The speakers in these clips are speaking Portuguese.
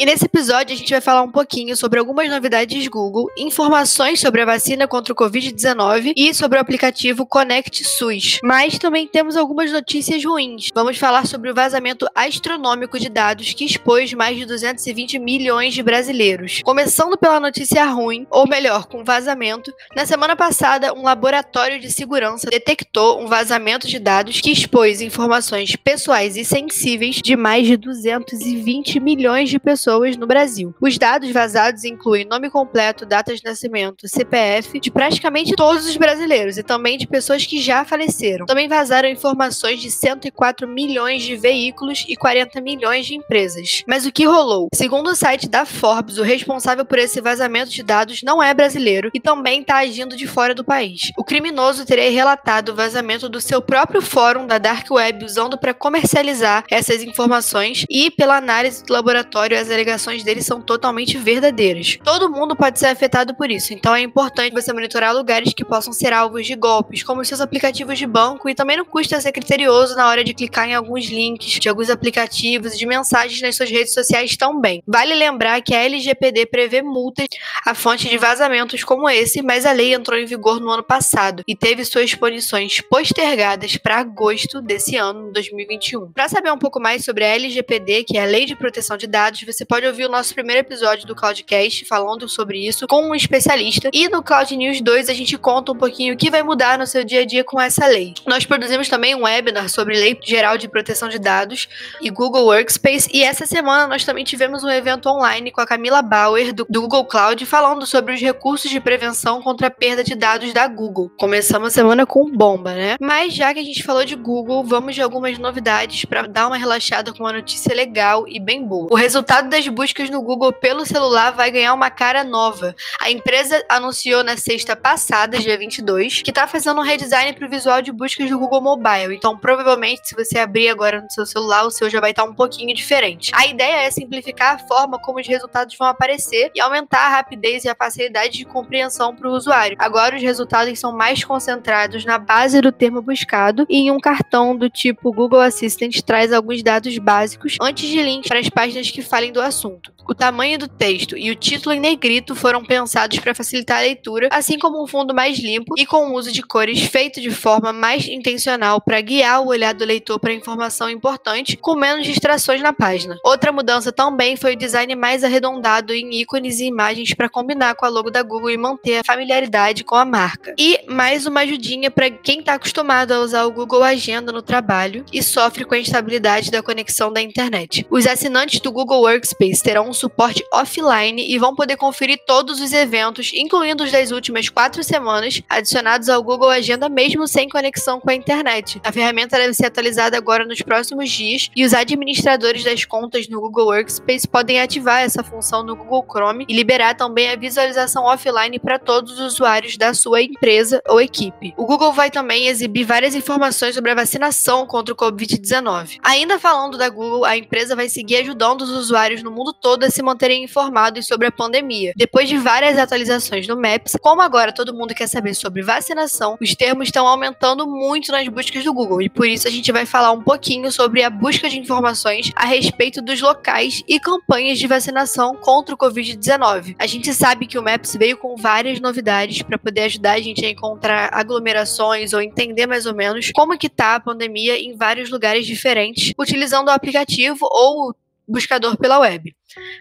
E nesse episódio a gente vai falar um pouquinho sobre algumas novidades Google, informações sobre a vacina contra o Covid-19 e sobre o aplicativo Connect SUS. Mas também temos algumas notícias ruins. Vamos falar sobre o vazamento astronômico de dados que expôs mais de 220 milhões de brasileiros. Começando pela notícia ruim, ou melhor, com vazamento, na semana passada um laboratório de segurança detectou um vazamento de dados que expôs informações pessoais e sensíveis de mais de 220 milhões de pessoas pessoas no Brasil. Os dados vazados incluem nome completo, data de nascimento, CPF de praticamente todos os brasileiros e também de pessoas que já faleceram. Também vazaram informações de 104 milhões de veículos e 40 milhões de empresas. Mas o que rolou? Segundo o site da Forbes, o responsável por esse vazamento de dados não é brasileiro e também está agindo de fora do país. O criminoso teria relatado o vazamento do seu próprio fórum da Dark Web usando para comercializar essas informações e, pela análise do laboratório, as alegações dele são totalmente verdadeiras. Todo mundo pode ser afetado por isso, então é importante você monitorar lugares que possam ser alvos de golpes, como seus aplicativos de banco, e também não custa ser criterioso na hora de clicar em alguns links de alguns aplicativos e de mensagens nas suas redes sociais também. Vale lembrar que a LGPD prevê multas a fonte de vazamentos como esse, mas a lei entrou em vigor no ano passado e teve suas punições postergadas para agosto desse ano, 2021. Para saber um pouco mais sobre a LGPD, que é a Lei de Proteção de Dados, você pode ouvir o nosso primeiro episódio do Cloudcast falando sobre isso com um especialista. E no Cloud News 2 a gente conta um pouquinho o que vai mudar no seu dia a dia com essa lei. Nós produzimos também um webinar sobre Lei Geral de Proteção de Dados e Google Workspace. E essa semana nós também tivemos um evento online com a Camila Bauer do, do Google Cloud falando sobre os recursos de prevenção contra a perda de dados da Google. Começamos a semana com bomba, né? Mas já que a gente falou de Google, vamos de algumas novidades para dar uma relaxada com uma notícia legal e bem boa. O resultado das buscas no Google pelo celular vai ganhar uma cara nova. A empresa anunciou na sexta passada, dia 22, que está fazendo um redesign para o visual de buscas do Google Mobile. Então, provavelmente, se você abrir agora no seu celular, o seu já vai estar tá um pouquinho diferente. A ideia é simplificar a forma como os resultados vão aparecer e aumentar a rapidez e a facilidade de compreensão para o usuário. Agora, os resultados são mais concentrados na base do termo buscado e em um cartão do tipo Google Assistant traz alguns dados básicos antes de links para as páginas que falem do assunto. O tamanho do texto e o título em negrito foram pensados para facilitar a leitura, assim como um fundo mais limpo e com o uso de cores feito de forma mais intencional para guiar o olhar do leitor para informação importante, com menos distrações na página. Outra mudança também foi o design mais arredondado em ícones e imagens para combinar com a logo da Google e manter a familiaridade com a marca. E mais uma ajudinha para quem está acostumado a usar o Google Agenda no trabalho e sofre com a instabilidade da conexão da internet. Os assinantes do Google Terão um suporte offline e vão poder conferir todos os eventos, incluindo os das últimas quatro semanas, adicionados ao Google Agenda mesmo sem conexão com a internet. A ferramenta deve ser atualizada agora nos próximos dias e os administradores das contas no Google Workspace podem ativar essa função no Google Chrome e liberar também a visualização offline para todos os usuários da sua empresa ou equipe. O Google vai também exibir várias informações sobre a vacinação contra o Covid-19. Ainda falando da Google, a empresa vai seguir ajudando os usuários no mundo todo se manterem informados sobre a pandemia. Depois de várias atualizações no Maps, como agora todo mundo quer saber sobre vacinação, os termos estão aumentando muito nas buscas do Google e por isso a gente vai falar um pouquinho sobre a busca de informações a respeito dos locais e campanhas de vacinação contra o Covid-19. A gente sabe que o Maps veio com várias novidades para poder ajudar a gente a encontrar aglomerações ou entender mais ou menos como que tá a pandemia em vários lugares diferentes, utilizando o aplicativo ou buscador pela web.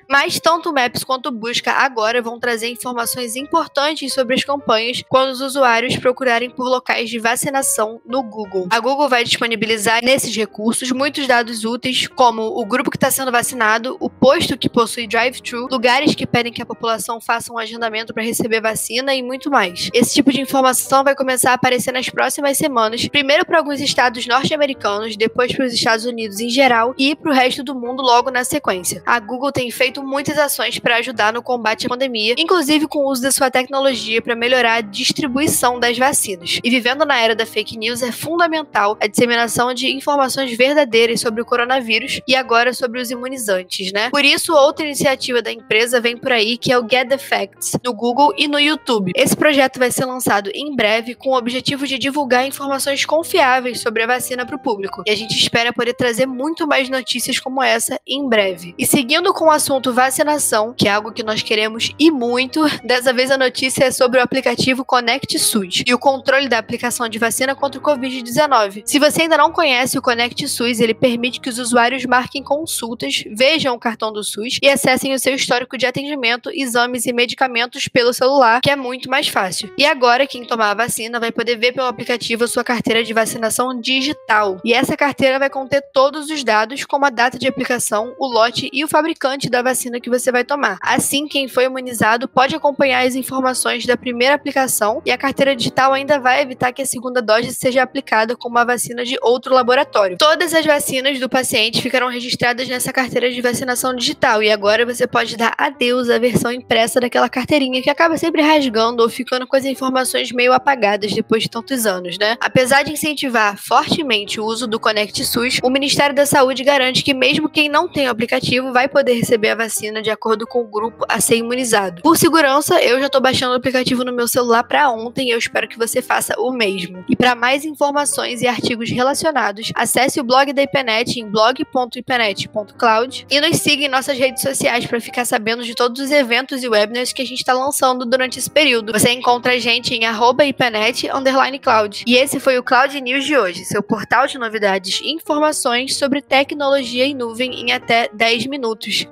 Mas tanto o Maps quanto o Busca agora vão trazer informações importantes sobre as campanhas quando os usuários procurarem por locais de vacinação no Google. A Google vai disponibilizar nesses recursos muitos dados úteis, como o grupo que está sendo vacinado, o posto que possui drive-thru, lugares que pedem que a população faça um agendamento para receber vacina e muito mais. Esse tipo de informação vai começar a aparecer nas próximas semanas, primeiro para alguns estados norte-americanos, depois para os Estados Unidos em geral e para o resto do mundo logo na sequência. A Google tem feito muitas ações para ajudar no combate à pandemia, inclusive com o uso da sua tecnologia para melhorar a distribuição das vacinas. E vivendo na era da fake news, é fundamental a disseminação de informações verdadeiras sobre o coronavírus e agora sobre os imunizantes, né? Por isso, outra iniciativa da empresa vem por aí, que é o Get the Facts, no Google e no YouTube. Esse projeto vai ser lançado em breve com o objetivo de divulgar informações confiáveis sobre a vacina para o público. E a gente espera poder trazer muito mais notícias como essa em breve. E seguindo com o assunto vacinação, que é algo que nós queremos e muito, dessa vez a notícia é sobre o aplicativo Connect SUS e o controle da aplicação de vacina contra o Covid-19. Se você ainda não conhece o Connect SUS, ele permite que os usuários marquem consultas, vejam o cartão do SUS e acessem o seu histórico de atendimento, exames e medicamentos pelo celular, que é muito mais fácil. E agora, quem tomar a vacina vai poder ver pelo aplicativo a sua carteira de vacinação digital. E essa carteira vai conter todos os dados, como a data de aplicação, o lote e o fabricante da vacina que você vai tomar. Assim, quem foi imunizado pode acompanhar as informações da primeira aplicação e a carteira digital ainda vai evitar que a segunda dose seja aplicada com uma vacina de outro laboratório. Todas as vacinas do paciente ficarão registradas nessa carteira de vacinação digital e agora você pode dar adeus à versão impressa daquela carteirinha que acaba sempre rasgando ou ficando com as informações meio apagadas depois de tantos anos, né? Apesar de incentivar fortemente o uso do Conect SUS, o Ministério da Saúde garante que mesmo quem não tem o aplicativo vai poder receber a vacina de acordo com o grupo a ser imunizado. Por segurança, eu já estou baixando o aplicativo no meu celular para ontem e eu espero que você faça o mesmo. E para mais informações e artigos relacionados, acesse o blog da IPNET em blog.ipenet.cloud e nos siga em nossas redes sociais para ficar sabendo de todos os eventos e webinars que a gente está lançando durante esse período. Você encontra a gente em @ipenet_cloud. E esse foi o Cloud News de hoje, seu portal de novidades e informações sobre tecnologia em nuvem em até 10 minutos.